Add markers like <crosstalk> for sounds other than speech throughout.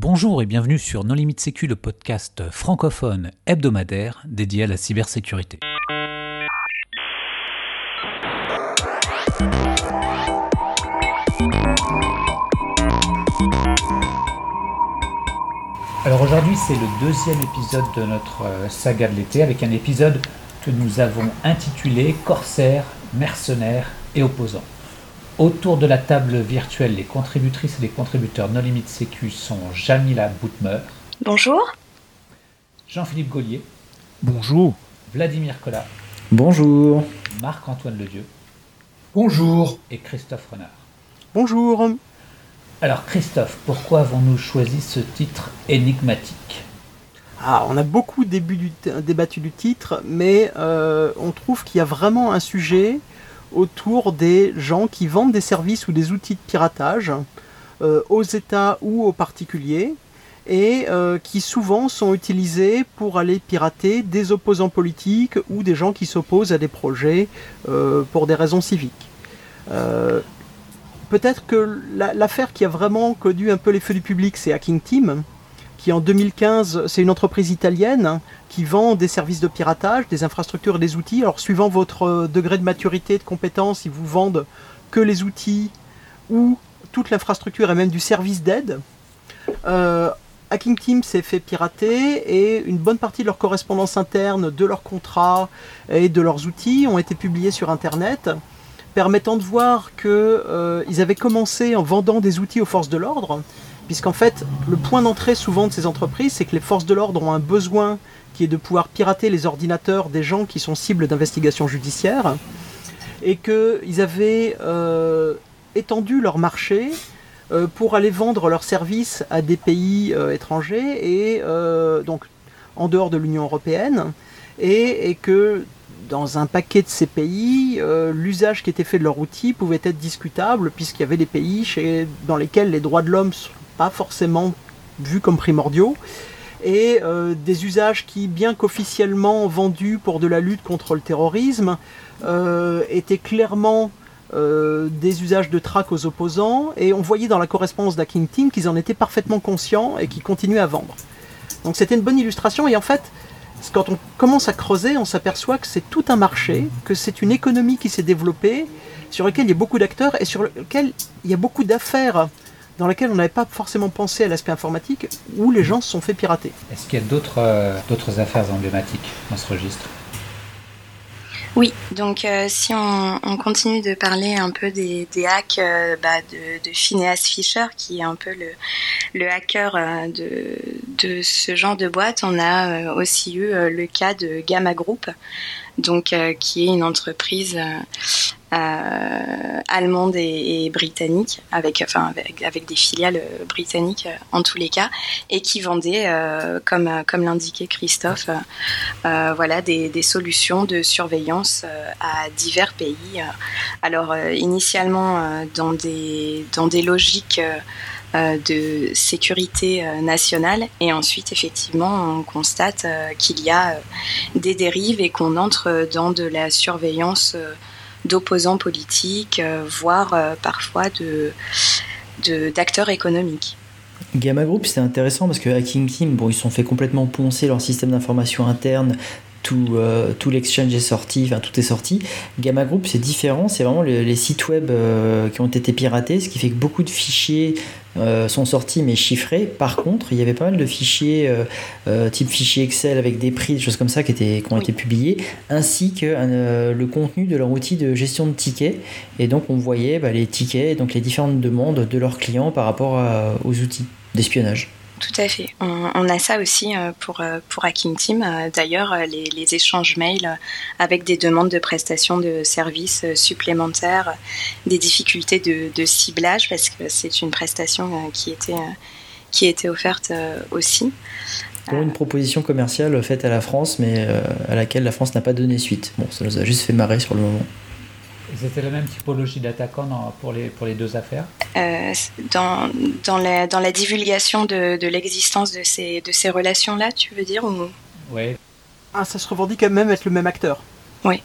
Bonjour et bienvenue sur Non Limite Sécu, le podcast francophone hebdomadaire dédié à la cybersécurité. Alors aujourd'hui c'est le deuxième épisode de notre euh, saga de l'été avec un épisode que nous avons intitulé Corsaires, mercenaires et opposants. Autour de la table virtuelle, les contributrices et les contributeurs No Limite Sécu sont Jamila Boutmer. Bonjour. Jean-Philippe Gaulier. Bonjour. Vladimir Collat. Bonjour. Marc-Antoine Ledieu. Bonjour. Et Christophe Renard. Bonjour. Alors Christophe, pourquoi avons-nous choisi ce titre énigmatique? Ah, on a beaucoup débattu du titre, mais euh, on trouve qu'il y a vraiment un sujet autour des gens qui vendent des services ou des outils de piratage euh, aux États ou aux particuliers et euh, qui souvent sont utilisés pour aller pirater des opposants politiques ou des gens qui s'opposent à des projets pour des raisons civiques. Peut-être que l'affaire qui a vraiment connu un peu les feux du public, c'est Hacking Team, qui en 2015, c'est une entreprise italienne qui vend des services de piratage, des infrastructures et des outils. Alors, suivant votre euh, degré de maturité, de compétence, ils vous vendent que les outils ou toute l'infrastructure et même du service d'aide. Euh, Hacking Team s'est fait pirater et une bonne partie de leur correspondance interne, de leurs contrats et de leurs outils ont été publiés sur Internet permettant de voir qu'ils euh, avaient commencé en vendant des outils aux forces de l'ordre, puisqu'en fait, le point d'entrée souvent de ces entreprises, c'est que les forces de l'ordre ont un besoin qui est de pouvoir pirater les ordinateurs des gens qui sont cibles d'investigation judiciaire, et qu'ils avaient euh, étendu leur marché euh, pour aller vendre leurs services à des pays étrangers, et donc en dehors de l'Union européenne, et, que dans un paquet de ces pays, euh, l'usage qui était fait de leur outil pouvait être discutable, puisqu'il y avait des pays dans lesquels les droits de l'homme pas forcément vus comme primordiaux, et euh, des usages qui, bien qu'officiellement vendus pour de la lutte contre le terrorisme, euh, étaient clairement des usages de traque aux opposants, et on voyait dans la correspondance d'Hacking Team qu'ils en étaient parfaitement conscients et qu'ils continuaient à vendre. Donc c'était une bonne illustration, et en fait, quand on commence à creuser, on s'aperçoit que c'est tout un marché, que c'est une économie qui s'est développée, sur laquelle il y a beaucoup d'acteurs et sur lequel il y a beaucoup d'affaires dans lesquelles on n'avait pas forcément pensé à l'aspect informatique, où les gens se sont fait pirater. Est-ce qu'il y a d'autres euh, affaires emblématiques dans ce registre? Oui, donc euh, si on, continue de parler un peu des, hacks euh, bah, de, Phineas Fisher, qui est un peu le, hacker euh, de, ce genre de boîte, on a aussi eu le cas de Gamma Group, donc qui est une entreprise euh, allemande et, britannique, avec, enfin, avec, des filiales britanniques euh, en tous les cas, et qui vendait, euh, comme, comme l'indiquait Christophe, voilà, des, des, solutions de surveillance à divers pays. Alors, initialement, dans, des, dans des logiques de sécurité nationale et ensuite effectivement on constate qu'il y a des dérives et qu'on entre dans de la surveillance d'opposants politiques, euh, voire euh, parfois de d'acteurs économiques. Gamma Group, c'est intéressant parce que Hacking Team, bon, ils sont fait complètement poncer leur système d'information interne. Tout, euh, tout l'exchange est sorti, enfin tout est sorti. Gamma Group, c'est différent, c'est vraiment les, sites web qui ont été piratés, ce qui fait que beaucoup de fichiers euh, sont sortis mais chiffrés. Par contre, il y avait pas mal de fichiers, euh, euh, type fichiers Excel avec des prix, des choses comme ça qui, étaient, qui ont été publiés, ainsi que le contenu de leur outil de gestion de tickets. Et donc, on voyait bah, les tickets, donc les différentes demandes de leurs clients par rapport aux outils d'espionnage. Tout à fait. On, a ça aussi euh, pour, euh, pour Hacking Team. Euh, d'ailleurs, les, échanges mails avec des demandes de prestations de services supplémentaires, des difficultés de, ciblage, parce que c'est une prestation qui était, qui était offerte aussi. Pour une proposition commerciale faite à la France, mais à laquelle la France n'a pas donné suite. Bon, ça nous a juste fait marrer sur le moment. C'était la même typologie d'attaquants pour les, pour les deux affaires euh, dans, dans, la, dans la divulgation de, de l'existence de ces, de ces relations-là, tu veux dire ou... Oui. Ah, ça se revendique quand même être le même acteur. Oui.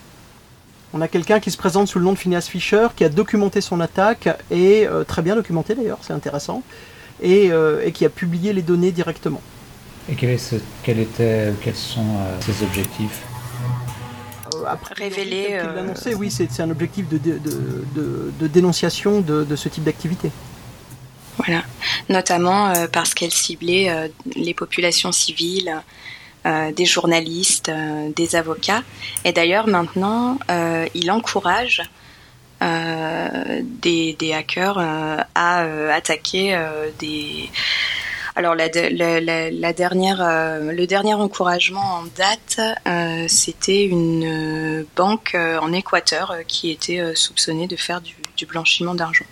On a quelqu'un qui se présente sous le nom de Phineas Fisher, qui a documenté son attaque, et euh, très bien documenté d'ailleurs, c'est intéressant, et, qui a publié les données directement. Et quel, est quel était, quels sont ses objectifs? Après, révéler. oui, c'est un objectif de, de, dénonciation de, ce type d'activité. Voilà, notamment parce qu'elle ciblait les populations civiles, euh, des journalistes, euh, des avocats. Et d'ailleurs, maintenant, euh, il encourage des, hackers à attaquer des... Alors la, dernière, le dernier encouragement en date, c'était une banque en Équateur qui était soupçonnée de faire du blanchiment d'argent.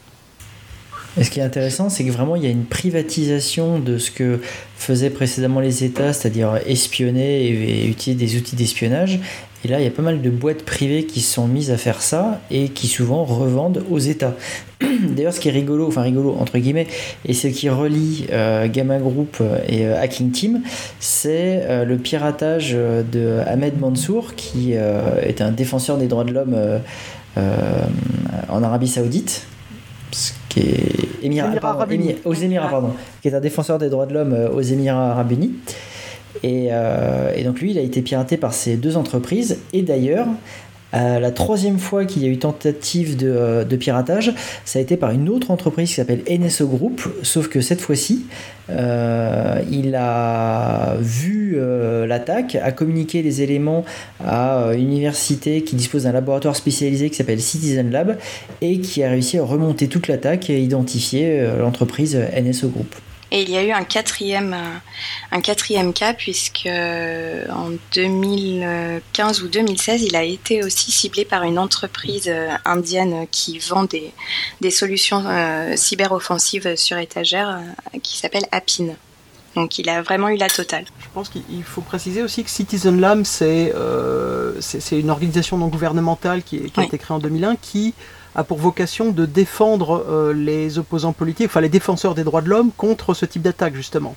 Et ce qui est intéressant, c'est que vraiment il y a une privatisation de ce que faisaient précédemment les États, c'est-à-dire espionner et, utiliser des outils d'espionnage. Et là, il y a pas mal de boîtes privées qui se sont mises à faire ça et qui souvent revendent aux États. <clears throat> D'ailleurs, ce qui est rigolo, enfin rigolo entre guillemets, et ce qui relie euh, Gamma Group et euh, Hacking Team, c'est euh, le piratage de Ahmed Mansour, qui est un défenseur des droits de l'homme en Arabie Saoudite qui est aux Émirats, pardon, qui est un défenseur des droits de l'homme aux Émirats Arabes Unis. Et, euh, et, donc lui, il a été piraté par ces deux entreprises. Et d'ailleurs, euh, la troisième fois qu'il y a eu tentative euh, de, piratage, ça a été par une autre entreprise qui s'appelle NSO Group, sauf que cette fois-ci, il a vu l'attaque, a communiqué les éléments à une université qui dispose d'un laboratoire spécialisé qui s'appelle Citizen Lab et qui a réussi à remonter toute l'attaque et identifier l'entreprise NSO Group. Et il y a eu un quatrième, euh, cas, puisque euh, en 2015 ou 2016, il a été aussi ciblé par une entreprise euh, indienne qui vend des, des solutions cyberoffensives sur étagère qui s'appelle Apin. Donc il a vraiment eu la totale. Je pense qu'il faut préciser aussi que Citizen Lab, c'est c'est une organisation non gouvernementale qui, qui a été créée en 2001 qui a pour vocation de défendre euh, les opposants politiques, enfin les défenseurs des droits de l'homme contre ce type d'attaque justement.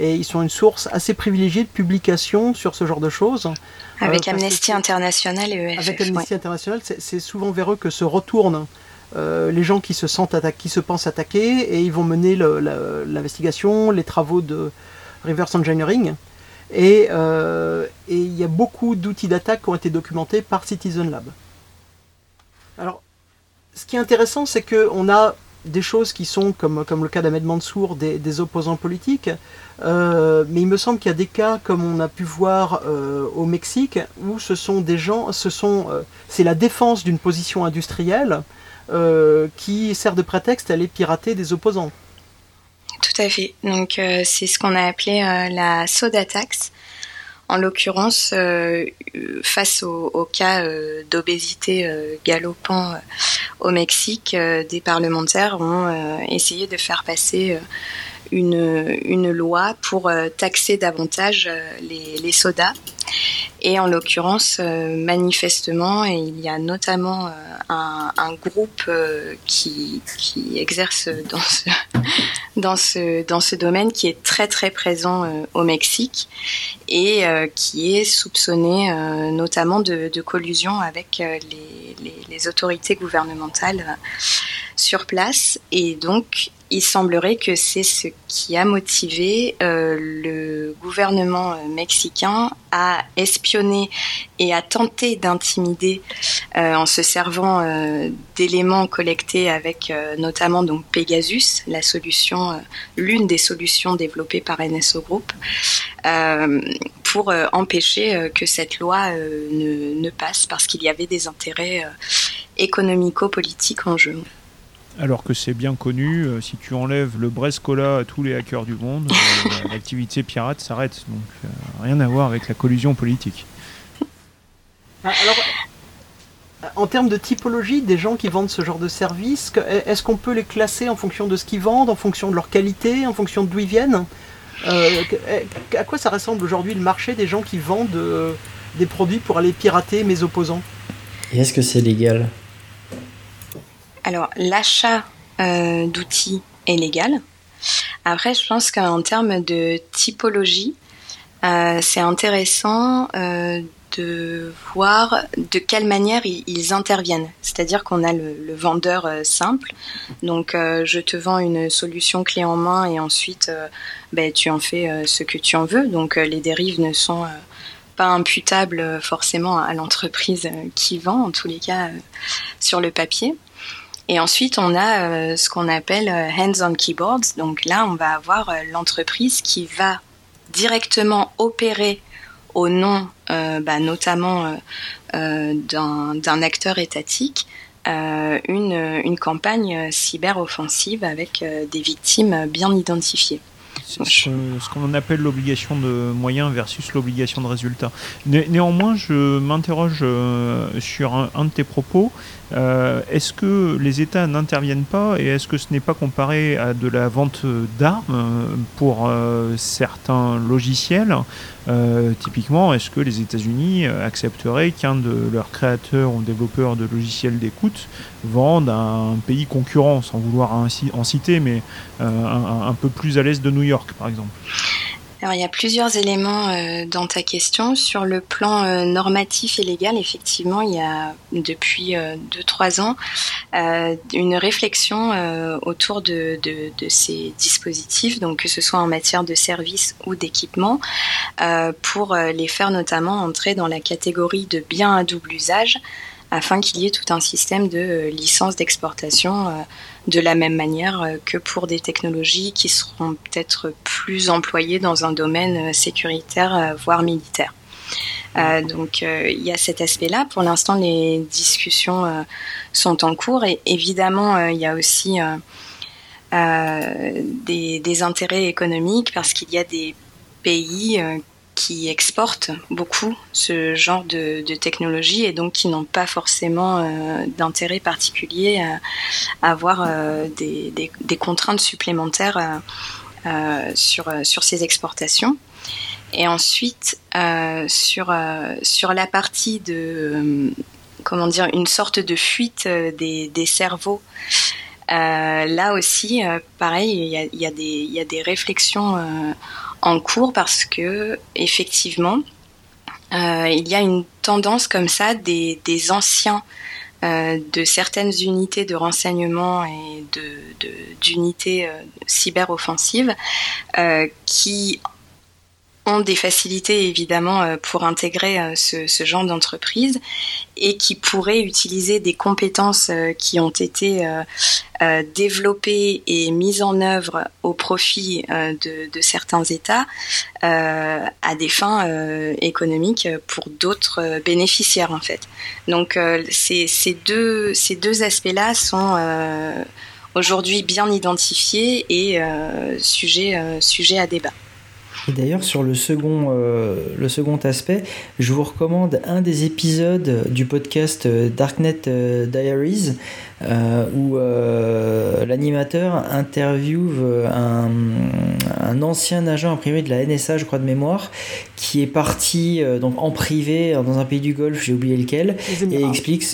Et ils sont une source assez privilégiée de publications sur ce genre de choses. Avec euh, Amnesty International et EFF. Avec Amnesty International, c'est souvent vers eux que se retournent euh, les gens qui se sentent attaqués, qui se pensent attaqués, et ils vont mener l'investigation, les travaux de reverse engineering. Et il y a beaucoup d'outils d'attaque qui ont été documentés par Citizen Lab. Alors, ce qui est intéressant, c'est qu'on a des choses qui sont, comme, comme le cas d'Ahmed Mansour, des, opposants politiques, euh, mais il me semble qu'il y a des cas, comme on a pu voir euh, au Mexique, où ce sont des gens, ce euh, c'est la défense d'une position industrielle qui sert de prétexte à aller pirater des opposants. Tout à fait. Donc c'est ce qu'on a appelé la soda tax en l'occurrence, euh, face au, cas euh, d'obésité euh, galopant au Mexique, des parlementaires ont essayé de faire passer une, une loi pour taxer davantage les, les sodas. Et en l'occurrence, manifestement, il y a notamment un, un, groupe qui, qui, exerce dans ce, <laughs> dans, ce, dans ce domaine qui est très très présent au Mexique et euh, qui est soupçonné euh, notamment de, collusion avec euh, les, autorités gouvernementales sur place. Et donc, il semblerait que c'est ce qui a motivé le gouvernement mexicain à espionner et à tenter d'intimider en se servant d'éléments collectés avec notamment donc Pegasus, la solution, l'une des solutions développées par NSO Group, pour euh, empêcher euh, que cette loi euh, ne, passe parce qu'il y avait des intérêts économico-politiques en jeu. Alors que c'est bien connu, si tu enlèves le Brescola à tous les hackers du monde, <laughs> l'activité pirate s'arrête. Donc rien à voir avec la collusion politique. Ah, alors, en termes de typologie des gens qui vendent ce genre de service, est-ce qu'on peut les classer en fonction de ce qu'ils vendent, en fonction de leur qualité, en fonction d'où ils viennent? Euh, à quoi ça ressemble aujourd'hui le marché des gens qui vendent euh, des produits pour aller pirater mes opposants? Et est-ce que c'est légal? Alors, l'achat euh, d'outils est légal. Après, je pense qu'en termes de typologie, c'est intéressant de voir de quelle manière ils, interviennent. C'est-à-dire qu'on a le, vendeur euh, simple, donc euh, je te vends une solution clé en main et ensuite euh, ben, tu en fais ce que tu en veux. Donc les dérives ne sont pas imputables forcément à l'entreprise qui vend, en tous les cas sur le papier. Et ensuite, on a ce qu'on appelle hands-on keyboards. Donc là, on va avoir l'entreprise qui va directement opérer au nom euh, bah, notamment euh, euh, d'un acteur étatique une, campagne cyber-offensive avec des victimes bien identifiées. Ce qu'on appelle l'obligation de moyens versus l'obligation de résultat. néanmoins, je m'interroge sur un, de tes propos. Est-ce que les États n'interviennent pas et est-ce que ce n'est pas comparé à de la vente d'armes pour certains logiciels? Euh, typiquement, est-ce que les États-Unis euh, accepteraient qu'un de leurs créateurs ou développeurs de logiciels d'écoute vende à un pays concurrent, sans vouloir en citer, mais euh, un, peu plus à l'est de New York, par exemple? Alors il y a plusieurs éléments euh, dans ta question. Sur le plan euh, normatif et légal, effectivement, il y a depuis 2-3 euh, ans une réflexion autour de, de, de, ces dispositifs, donc que ce soit en matière de services ou d'équipement, pour les faire notamment entrer dans la catégorie de biens à double usage afin qu'il y ait tout un système de licence d'exportation de la même manière euh, que pour des technologies qui seront peut-être plus employées dans un domaine euh, sécuritaire, euh, voire militaire. donc il y a cet aspect-là. Pour l'instant, les discussions sont en cours et évidemment, il y a aussi des, des, intérêts économiques parce qu'il y a des pays qui exportent beaucoup ce genre de, technologie et donc qui n'ont pas forcément euh, d'intérêt particulier à, avoir euh, des, contraintes supplémentaires euh, sur, sur ces exportations. Et ensuite, sur, sur la partie de, comment dire, une sorte de fuite des, cerveaux, là aussi, pareil, il y, a y a, des réflexions en cours parce que effectivement, euh, il y a une tendance comme ça des, anciens euh, de certaines unités de renseignement et d'unités de, euh, cyber-offensives qui des facilités évidemment euh, pour intégrer euh, ce, genre d'entreprise et qui pourraient utiliser des compétences euh, qui ont été développées et mises en œuvre au profit de, certains États à des fins économiques pour d'autres bénéficiaires en fait. Donc ces, deux, aspects-là sont aujourd'hui bien identifiés et sujet, sujet à débat. Et d'ailleurs, sur le second, euh, le second aspect, je vous recommande un des épisodes du podcast euh, Darknet euh, Diaries, où l'animateur interviewe un, un, ancien agent imprimé de la NSA, je crois de mémoire, qui est parti donc en privé dans un pays du Golfe, j'ai oublié lequel, et explique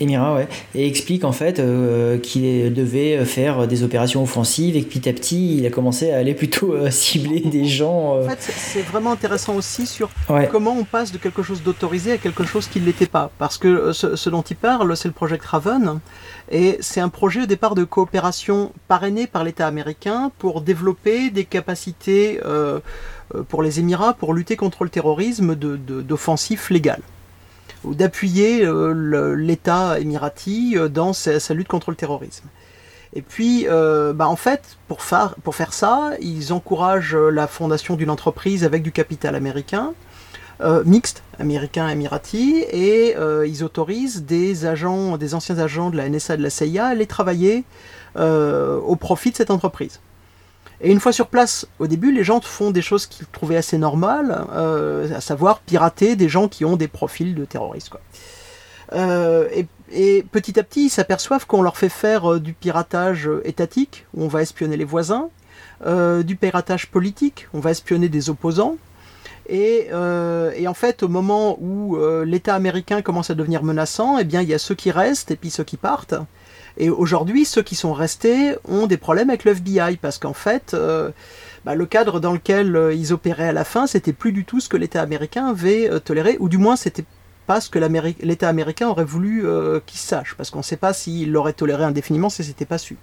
Emira, ouais, et explique en fait euh, qu'il devait faire des opérations offensives et que petit à petit il a commencé à aller plutôt euh, cibler des gens. Euh. En fait, c'est vraiment intéressant aussi sur comment on passe de quelque chose d'autorisé à quelque chose qui ne l'était pas. Parce que ce, dont il parle, c'est le Project Raven, et c'est un projet au départ de coopération parrainé par l'État américain pour développer des capacités pour les Émirats pour lutter contre le terrorisme d'offensifs légales d'appuyer euh, l'État émirati euh, dans sa, lutte contre le terrorisme. Et puis, euh, bah en fait, pour faire, ça, ils encouragent la fondation d'une entreprise avec du capital américain, mixte, américain-émirati, et ils autorisent des agents, des anciens agents de la NSA de la CIA à aller travailler au profit de cette entreprise. Et une fois sur place, au début, les gens font des choses qu'ils trouvaient assez normales, euh, à savoir pirater des gens qui ont des profils de terroristes. Euh, et, petit à petit, ils s'aperçoivent qu'on leur fait faire euh, du piratage étatique, où on va espionner les voisins, du piratage politique, on va espionner des opposants. Et, et en fait, au moment où l'État américain commence à devenir menaçant, eh bien, il y a ceux qui restent et puis ceux qui partent. Et aujourd'hui, ceux qui sont restés ont des problèmes avec le parce qu'en fait, euh, bah, le cadre dans lequel ils opéraient à la fin, c'était plus du tout ce que l'État américain avait toléré, ou du moins c'était pas ce que l'État américain aurait voulu qu'il sache, parce qu'on ne sait pas s'il l'aurait toléré indéfiniment si c'était pas su.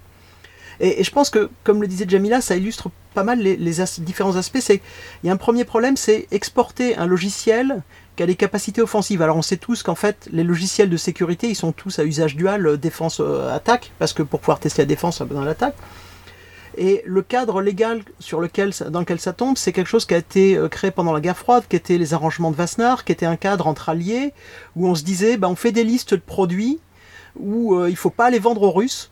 Et, je pense que, comme le disait Jamila, ça illustre pas mal les, différents aspects. Il y a un premier problème, c'est exporter un logiciel qui a des capacités offensives. Alors on sait tous qu'en fait, les logiciels de sécurité, ils sont tous à usage dual, euh, défense-attaque, euh, parce que pour pouvoir tester la défense, on a besoin de l'attaque. Et le cadre légal sur lequel, dans lequel ça tombe, c'est quelque chose qui a été euh, créé pendant la guerre froide, qui était les arrangements de Wassenaar, qui était un cadre entre alliés, où on se disait, bah, on fait des listes de produits où il il faut pas les vendre aux Russes,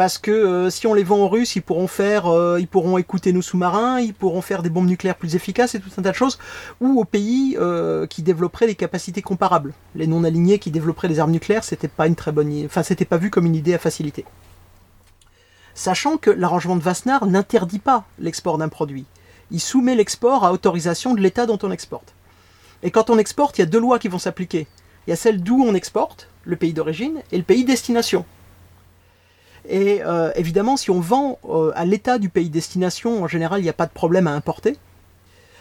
parce que euh, si on les vend aux Russes, ils pourront faire, euh, ils pourront écouter nos sous-marins, ils pourront faire des bombes nucléaires plus efficaces et tout un tas de choses, ou aux pays euh, qui développeraient des capacités comparables. Les non-alignés qui développeraient des armes nucléaires, c'était pas une très bonne, enfin c'était pas vu comme une idée à faciliter. Sachant que l'arrangement de Wassenaar n'interdit pas l'export d'un produit, il soumet l'export à autorisation de l'État dont on exporte. Et quand on exporte, il y a deux lois qui vont s'appliquer. Il y a celle d'où on exporte, le pays d'origine, et le pays destination. Et euh, évidemment, si on vend euh, à l'état du pays destination, en général, il n'y a pas de problème à importer.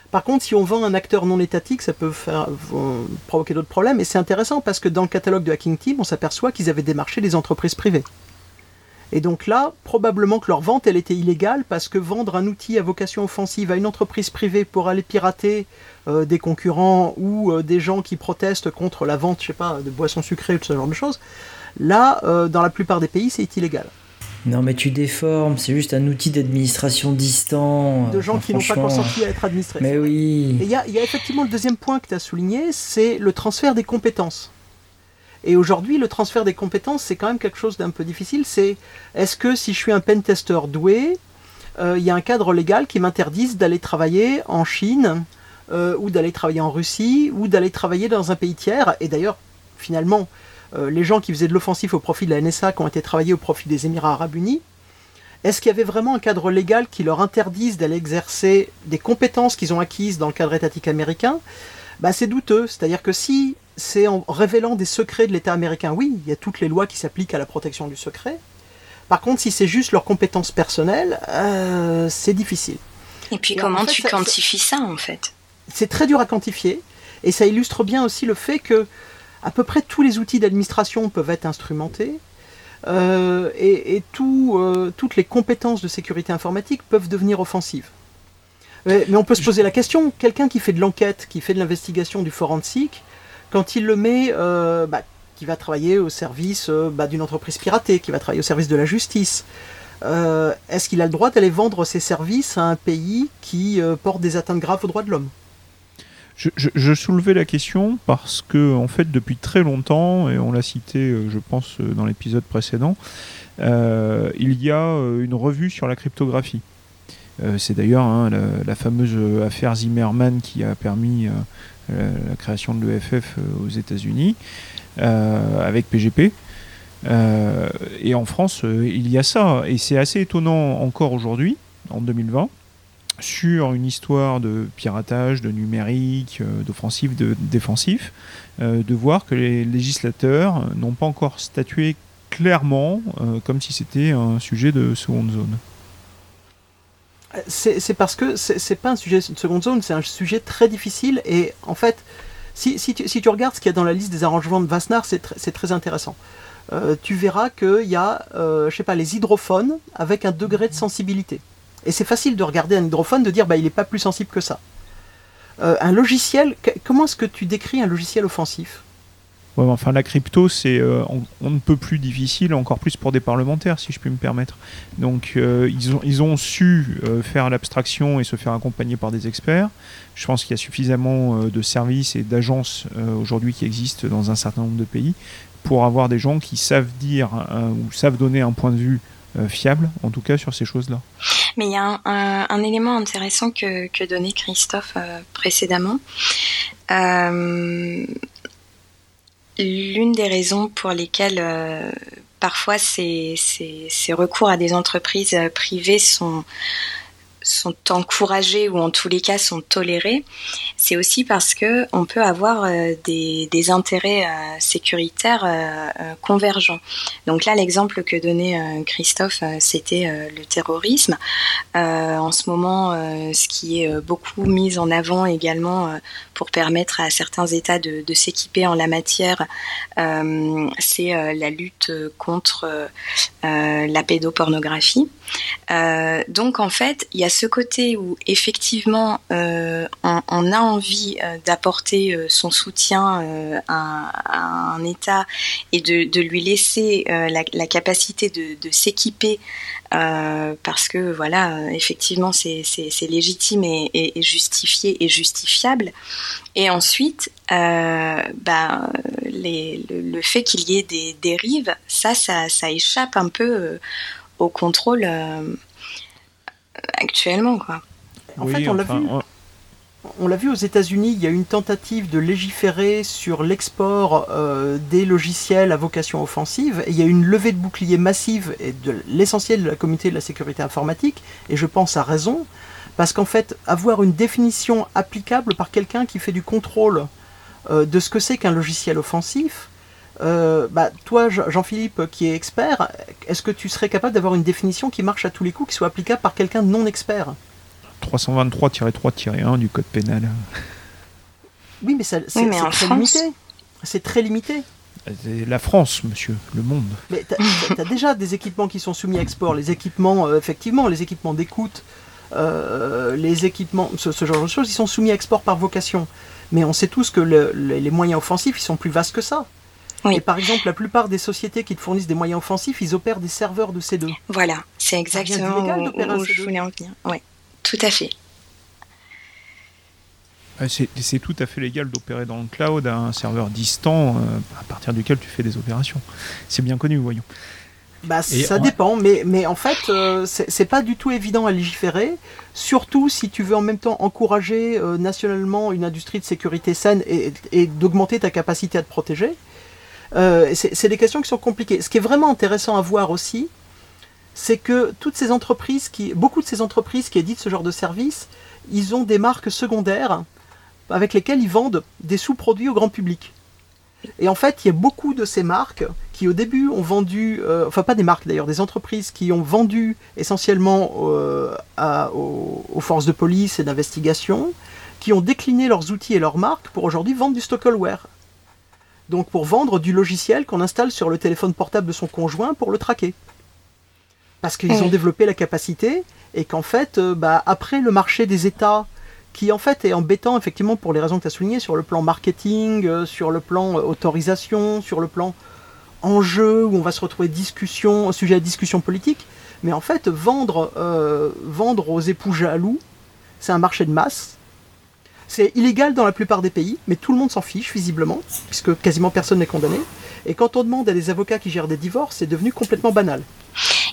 Par contre, si on vend un acteur non étatique, ça peut faire, provoquer d'autres problèmes. Et c'est intéressant parce que dans le catalogue de Hacking Team, on s'aperçoit qu'ils avaient démarché des entreprises privées. Et donc là, probablement que leur vente, elle était illégale parce que vendre un outil à vocation offensive à une entreprise privée pour aller pirater euh, des concurrents ou des gens qui protestent contre la vente, je sais pas, de boissons sucrées ou ce genre de choses, Là, euh, dans la plupart des pays, c'est illégal. Non, mais tu déformes, c'est juste un outil d'administration distant. De gens qui n'ont pas consenti à être administrés. Mais oui. il y, a effectivement le deuxième point que tu as souligné, c'est le transfert des compétences. Et aujourd'hui, le transfert des compétences, c'est quand même quelque chose d'un peu difficile. C'est est-ce que si je suis un pentester doué, euh, il y a un cadre légal qui m'interdise d'aller travailler en Chine, euh, ou d'aller travailler en Russie, ou d'aller travailler dans un pays tiers? Et d'ailleurs, finalement, euh, les gens qui faisaient de l'offensif au profit de la NSA, qui ont été travaillés au profit des Émirats arabes unis, est-ce qu'il y avait vraiment un cadre légal qui leur interdise d'aller exercer des compétences qu'ils ont acquises dans le cadre étatique américain? Bah, C'est douteux. C'est-à-dire que si c'est en révélant des secrets de l'État américain, oui, il y a toutes les lois qui s'appliquent à la protection du secret. Par contre, si c'est juste leurs compétences personnelles, euh, c'est difficile. Et puis comment tu quantifies ça en fait? C'est très dur à quantifier. Et ça illustre bien aussi le fait que à peu près tous les outils d'administration peuvent être instrumentés. Euh, et, euh, toutes les compétences de sécurité informatique peuvent devenir offensives. Mais, on peut se poser la question, quelqu'un qui fait de l'enquête, qui fait de l'investigation du forensique, quand il le met, euh, bah, qui va travailler au service bah, d'une entreprise piratée, qui va travailler au service de la justice, est-ce qu'il a le droit d'aller vendre ses services à un pays qui porte des atteintes graves aux droits de l'homme? Je, soulevais la question parce que, en fait, depuis très longtemps, et on l'a cité, euh, je pense, euh, dans l'épisode précédent, euh, il y a une revue sur la cryptographie. c'est d'ailleurs hein, la, fameuse affaire Zimmerman qui a permis la, création de l'EFF aux États-Unis avec PGP. et en France, il y a ça. Et c'est assez étonnant encore aujourd'hui, en 2020, sur une histoire de piratage, de numérique, euh, d'offensif, de défensif, euh, de voir que les législateurs n'ont pas encore statué clairement euh, comme si c'était un sujet de seconde zone. C'est parce que c'est pas un sujet de seconde zone, c'est un sujet très difficile et en fait, si, tu, regardes ce qu'il y a dans la liste des arrangements de Wassenaar, c'est très intéressant. tu verras qu'il y a, je sais pas, les hydrophones avec un degré de sensibilité. Et c'est facile de regarder un hydrophone, de dire bah il n'est pas plus sensible que ça. Euh, un logiciel, comment est-ce que tu décris un logiciel offensif? Enfin, la crypto, c'est euh, on, ne peut plus difficile, encore plus pour des parlementaires, si je puis me permettre. Donc, euh, ils, ont, ils ont su faire l'abstraction et se faire accompagner par des experts. Je pense qu'il y a suffisamment de services et d'agences aujourd'hui qui existent dans un certain nombre de pays pour avoir des gens qui savent dire ou savent donner un point de vue fiable, en tout cas, sur ces choses-là. Mais il y a un, élément intéressant que, que donnait Christophe euh, précédemment. Euh, l'une des raisons pour lesquelles euh, parfois ces, ces, recours à des entreprises privées sont sont encouragés ou en tous les cas sont tolérés, c'est aussi parce que on peut avoir euh, des, des, intérêts euh, sécuritaires euh, convergents. Donc là, l'exemple que donnait Christophe, c'était le terrorisme. en ce moment, ce qui est beaucoup mis en avant également pour permettre à certains États de, de s'équiper en la matière, c'est la lutte contre la pédopornographie. donc en fait, il y a ce côté où effectivement euh, on, a envie euh, d'apporter euh, son soutien à, un État et de, lui laisser la, capacité de, s'équiper parce que voilà effectivement c'est légitime et, justifié et justifiable. Et ensuite bah, le, fait qu'il y ait des dérives ça, ça, échappe un peu au contrôle actuellement, quoi. En fait, on l'a vu. On l'a vu aux États-Unis, il y a une tentative de légiférer sur l'export euh, des logiciels à vocation offensive. Et il y a une levée de bouclier massive et de l'essentiel de la communauté de la sécurité informatique. Et je pense à raison, parce qu'en fait, avoir une définition applicable par quelqu'un qui fait du contrôle euh, de ce que c'est qu'un logiciel offensif, euh, bah, toi, Jean-Philippe, qui est expert, est-ce que tu serais capable d'avoir une définition qui marche à tous les coups, qui soit applicable par quelqu'un de non expert 323-3-1 du code pénal. Oui, mais c'est très limité. C'est très limité. La France, monsieur, le monde. Mais tu as, déjà des équipements qui sont soumis à export. Les équipements, euh, effectivement, les équipements d'écoute, euh, les équipements, ce, genre de choses, ils sont soumis à export par vocation. Mais on sait tous que les moyens offensifs, ils sont plus vastes que ça. Et par exemple, la plupart des sociétés qui te fournissent des moyens offensifs, ils opèrent des serveurs de C2. Voilà, c'est exactement où, je voulais en venir. Oui, tout à fait. C'est tout à fait légal d'opérer dans le cloud à un serveur distant euh, à partir duquel tu fais des opérations. C'est bien connu, voyons. Bah, ça dépend, mais, mais en fait, euh, c'est pas du tout évident à légiférer, surtout si tu veux en même temps encourager euh, nationalement une industrie de sécurité saine et, et d'augmenter ta capacité à te protéger. Euh, c'est des questions qui sont compliquées. Ce qui est vraiment intéressant à voir aussi, c'est que toutes ces entreprises, beaucoup de ces entreprises qui éditent ce genre de services, ils ont des marques secondaires avec lesquelles ils vendent des sous-produits au grand public. Et en fait, il y a beaucoup de ces marques qui au début ont vendu, euh, enfin pas des marques d'ailleurs, des entreprises qui ont vendu essentiellement euh, aux, forces de police et d'investigation, qui ont décliné leurs outils et leurs marques pour aujourd'hui vendre du stockleware donc pour vendre du logiciel qu'on installe sur le téléphone portable de son conjoint pour le traquer. Parce qu'ils ont développé la capacité et qu'en fait, euh, bah, après le marché des États, qui en fait est embêtant effectivement pour les raisons que tu as soulignées, sur le plan marketing, euh, sur le plan euh, autorisation, sur le plan enjeu, où on va se retrouver discussion, sujet à discussion politique, mais en fait, vendre, vendre aux époux jaloux, c'est un marché de masse, c'est illégal dans la plupart des pays, mais tout le monde s'en fiche visiblement, puisque quasiment personne n'est condamné. Et quand on demande à des avocats qui gèrent des divorces, c'est devenu complètement banal.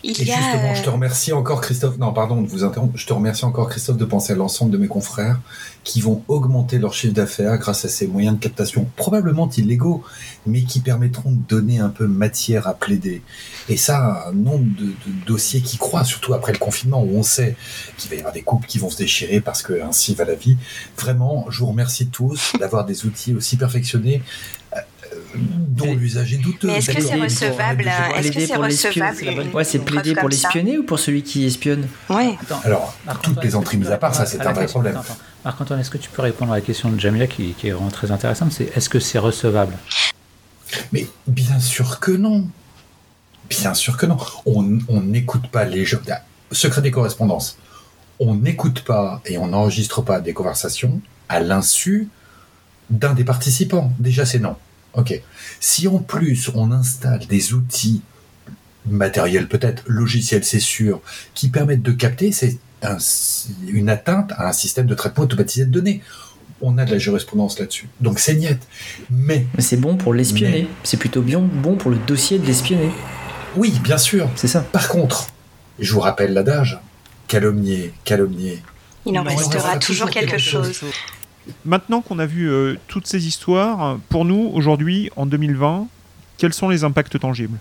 Et justement, je te remercie encore, Christophe. Non, pardon de vous interrompre. Je te remercie encore, Christophe, de penser à l'ensemble de mes confrères qui vont augmenter leur chiffre d'affaires grâce à ces moyens de captation probablement illégaux, mais qui permettront de donner un peu matière à plaider. Et ça, un nombre de, dossiers qui croient, surtout après le confinement où on sait qu'il va y avoir des couples qui vont se déchirer parce que ainsi va la vie. Vraiment, je vous remercie tous d'avoir des outils aussi perfectionnés dont l'usage est douteux. Mais est-ce que c'est recevable Est-ce que c'est recevable Ouais, c'est plaider pour l'espionner ou pour celui qui espionne Oui. Alors, toutes les entrées mises à part, ça c'est un vrai problème. Marc-Antoine, est-ce que tu peux répondre à la question de Jamila qui, est vraiment très intéressante C'est est-ce que c'est recevable? Mais bien sûr que non. Bien sûr que non. On n'écoute pas les jeux. Secret des correspondances. On n'écoute pas et on n'enregistre pas des conversations à l'insu d'un des participants. Déjà, c'est non. Ok. Si en plus on installe des outils matériels peut-être, logiciels c'est sûr, qui permettent de capter, c'est une atteinte à un système de traitement automatisé de données. On a de la jurisprudence là-dessus. Donc c'est niet. Mais. c'est bon pour l'espionner. C'est plutôt bien bon pour le dossier de l'espionner. Oui, bien sûr. C'est ça. Par contre, je vous rappelle l'adage calomnier, calomnier. Il en, restera, toujours quelque chose. Maintenant qu'on a vu euh, toutes ces histoires, pour nous, aujourd'hui, en 2020, quels sont les impacts tangibles?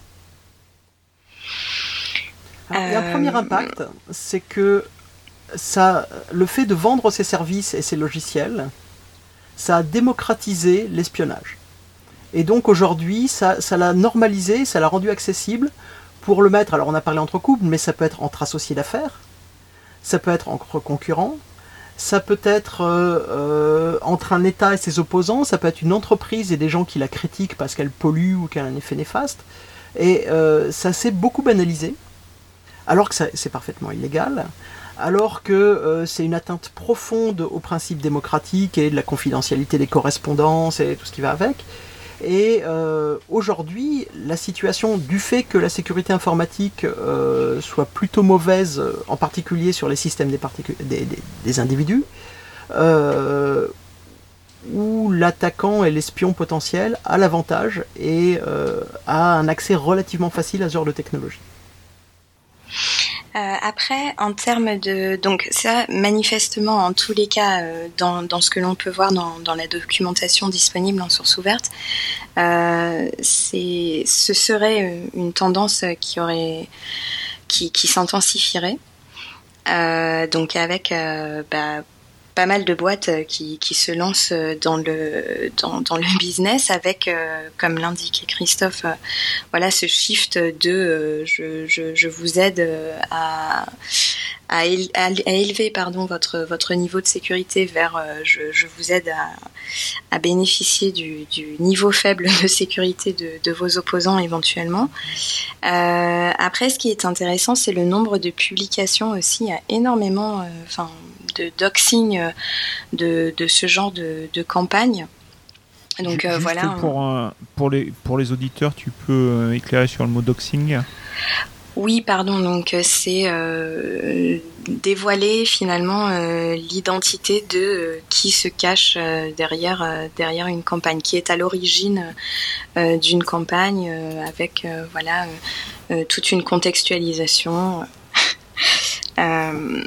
Il y a un premier impact, c'est que ça, le fait de vendre ses services et ses logiciels, ça a démocratisé l'espionnage. Et donc aujourd'hui, ça, ça l'a normalisé, ça l'a rendu accessible pour le mettre. Alors on a parlé entre couples, mais ça peut être entre associés d'affaires, ça peut être entre concurrents, ça peut être euh, euh, entre un État et ses opposants, ça peut être une entreprise et des gens qui la critiquent parce qu'elle pollue ou qu'elle a un effet néfaste. Et euh, ça s'est beaucoup banalisé, alors que c'est parfaitement illégal, alors que c'est une atteinte profonde aux principes démocratiques et de la confidentialité des correspondances et tout ce qui va avec. Et euh, aujourd'hui, la situation du fait que la sécurité informatique euh, soit plutôt mauvaise, en particulier sur les systèmes des, individus, euh, où l'attaquant et l'espion potentiel a l'avantage et a un accès relativement facile à ce genre de technologie. Euh, après, en termes de donc ça, manifestement, en tous les cas, euh, dans, ce que l'on peut voir dans, la documentation disponible en source ouverte, euh, ce serait une tendance qui aurait qui, qui s'intensifierait. Donc avec bah, pas mal de boîtes euh, qui, qui se lancent euh, dans le dans, dans le <laughs> business avec, euh, comme l'indiquait Christophe, voilà ce shift de je, je, je, vous aide à, à, élever pardon votre votre niveau de sécurité vers je, je vous aide à, à bénéficier du, du, niveau faible de sécurité de, de vos opposants éventuellement. après, ce qui est intéressant, c'est le nombre de publications aussi. Il y a énormément, enfin de doxing euh, de, de ce genre de, de campagne. Donc euh, voilà. Pour, pour, les, pour les auditeurs, tu peux euh, éclairer sur le mot doxing? Oui, pardon. Donc c'est dévoiler finalement l'identité de qui se cache derrière derrière une campagne, qui est à l'origine d'une campagne avec voilà toute une contextualisation. <laughs> Euh,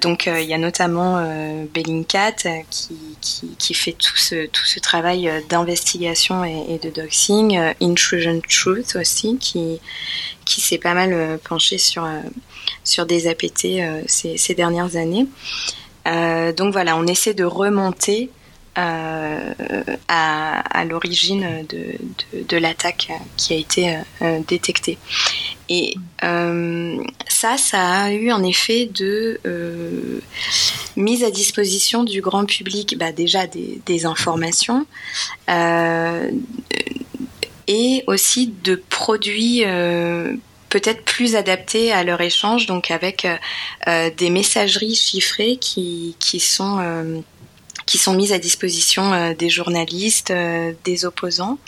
donc euh, il y a notamment euh, Bellingcat qui, qui, fait tout ce, tout ce travail d'investigation et, de doxing, Intrusion Truth aussi qui, qui s'est pas mal penché sur, sur des APT ces, dernières années. donc voilà, on essaie de remonter à, à l'origine de, l'attaque qui a été euh, détectée. Et euh, ça, ça a eu un effet de mise à disposition du grand public, bah, déjà des, informations et aussi de produits peut-être plus adaptés à leur échange, donc avec euh, des messageries chiffrées qui sont qui sont mises à disposition euh, des journalistes, euh, des opposants,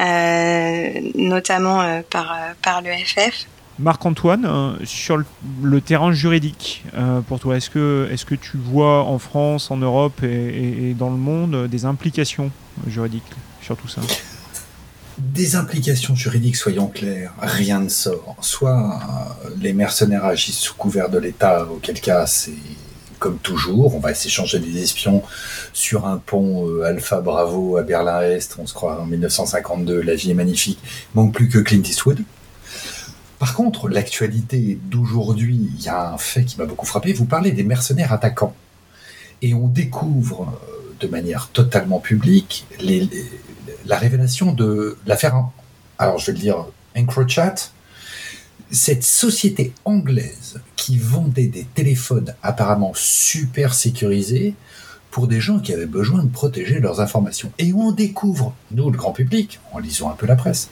euh, notamment par, par le FF. Marc-Antoine, sur le, terrain juridique, pour toi, est-ce que, est que tu vois en France, en Europe et, dans le monde des implications juridiques sur tout ça? Des implications juridiques, soyons clairs, rien ne sort. Soit les mercenaires agissent sous couvert de l'État, auquel cas c'est comme toujours, on va s'échanger des espions sur un pont euh, Alpha Bravo à Berlin-Est, on se croit en 1952, la vie est magnifique, manque plus que Clint Eastwood. Par contre, l'actualité d'aujourd'hui, il y a un fait qui m'a beaucoup frappé, vous parlez des mercenaires attaquants. Et on découvre euh, de manière totalement publique la révélation de l'affaire, alors je vais le dire, EncroChat, cette société anglaise qui vendait des téléphones apparemment super sécurisés pour des gens qui avaient besoin de protéger leurs informations. Et on découvre, nous le grand public, en lisant un peu la presse,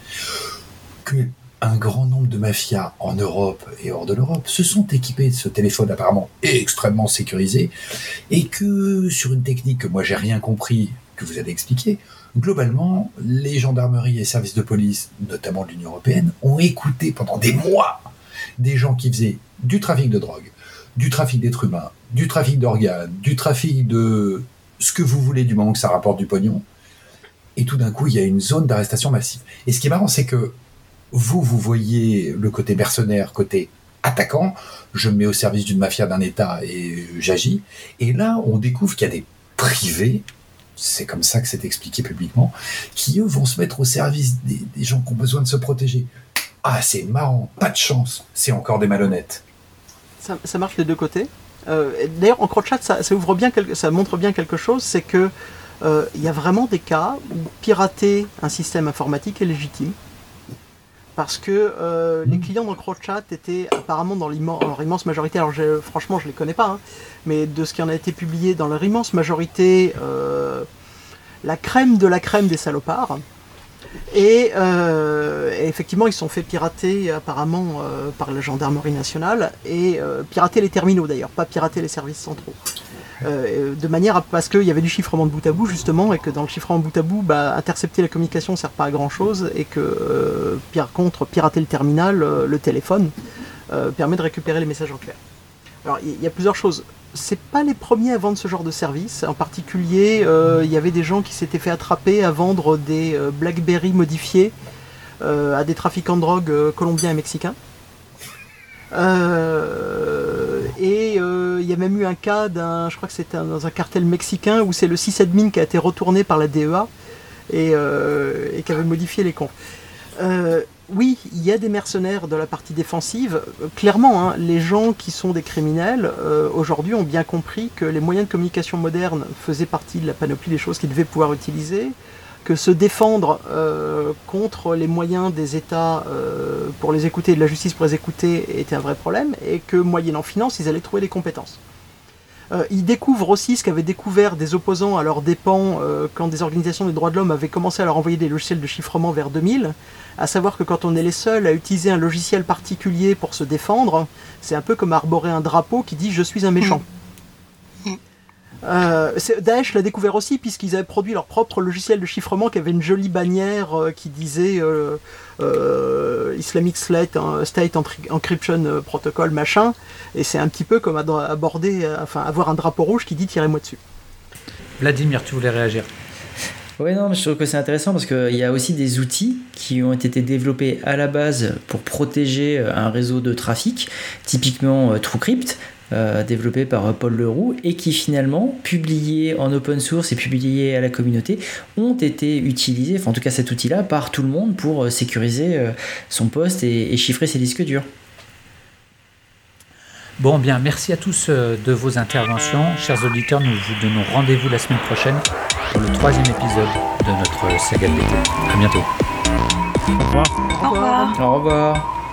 que un grand nombre de mafias en Europe et hors de l'Europe se sont équipés de ce téléphone apparemment extrêmement sécurisé et que sur une technique que moi j'ai rien compris, que vous avez expliqué, globalement, les gendarmeries et services de police, notamment de l'Union européenne, ont écouté pendant des mois des gens qui faisaient du trafic de drogue, du trafic d'êtres humains, du trafic d'organes, du trafic de ce que vous voulez du moment que ça rapporte du pognon. Et tout d'un coup, il y a une zone d'arrestation massive. Et ce qui est marrant, c'est que vous, vous voyez le côté mercenaire, côté attaquant, je me mets au service d'une mafia d'un État et j'agis. Et là, on découvre qu'il y a des privés c'est comme ça que c'est expliqué publiquement, qui eux vont se mettre au service des, gens qui ont besoin de se protéger. Ah, c'est marrant, pas de chance, c'est encore des malhonnêtes. Ça, marche des deux côtés. D'ailleurs, en CroChat, ça, ça, ça montre bien quelque chose, c'est que il y a vraiment des cas où pirater un système informatique est légitime parce que euh, les clients dans CrowdChat étaient apparemment dans leur immense majorité, alors franchement je les connais pas, hein, mais de ce qui en a été publié dans leur immense majorité, euh, la crème de la crème des salopards. Et, euh, effectivement, ils sont fait pirater apparemment par la gendarmerie nationale et pirater les terminaux d'ailleurs, pas pirater les services centraux. Euh, de manière à, parce qu'il y avait du chiffrement de bout à bout justement et que dans le chiffrement de bout à bout, bah, intercepter la communication ne sert pas à grand chose et que euh, par contre pirater le terminal, euh, le téléphone, permet de récupérer les messages en clair. Alors il y, a plusieurs choses. C'est pas les premiers à vendre ce genre de service. En particulier, il y avait des gens qui s'étaient fait attraper à vendre des BlackBerry modifiés à des trafiquants de drogue colombiens et mexicains. et il y a même eu un cas d'un, je crois que c'était dans un cartel mexicain où c'est le sysadmin qui a été retourné par la DEA euh, et, qui avait modifié les comptes. Euh, oui, il y a des mercenaires de la partie défensive. Clairement, hein, les gens qui sont des criminels euh, aujourd'hui ont bien compris que les moyens de communication modernes faisaient partie de la panoplie des choses qu'ils devaient pouvoir utiliser que se défendre contre les moyens des États pour les écouter, de la justice pour les écouter, était un vrai problème, et que moyennant finance, ils allaient trouver des compétences. Euh, ils découvrent aussi ce qu'avaient découvert des opposants à leurs dépens euh, quand des organisations des droits de l'homme avaient commencé à leur envoyer des logiciels de chiffrement vers 2000, à savoir que quand on est les seuls à utiliser un logiciel particulier pour se défendre, c'est un peu comme arborer un drapeau qui dit je suis un méchant. Euh, Daesh l'a découvert aussi puisqu'ils avaient produit leur propre logiciel de chiffrement qui avait une jolie bannière euh, qui disait euh, euh, Islamic State, State Encryption Protocol machin et c'est un petit peu comme aborder, enfin avoir un drapeau rouge qui dit tirez-moi dessus. Vladimir, tu voulais réagir oui, non, mais je trouve que c'est intéressant parce qu'il y a aussi des outils qui ont été développés à la base pour protéger un réseau de trafic, typiquement TrueCrypt, euh, développé par Paul Leroux et qui finalement, publiés en open source et publiés à la communauté, ont été utilisés, enfin en tout cas cet outil-là, par tout le monde pour euh, sécuriser euh, son poste et, chiffrer ses disques durs. Bon, bien, merci à tous de vos interventions. Chers auditeurs, nous vous donnons rendez-vous la semaine prochaine pour le troisième épisode de notre saga de l'été. À bientôt. Au revoir. Au revoir. Au revoir.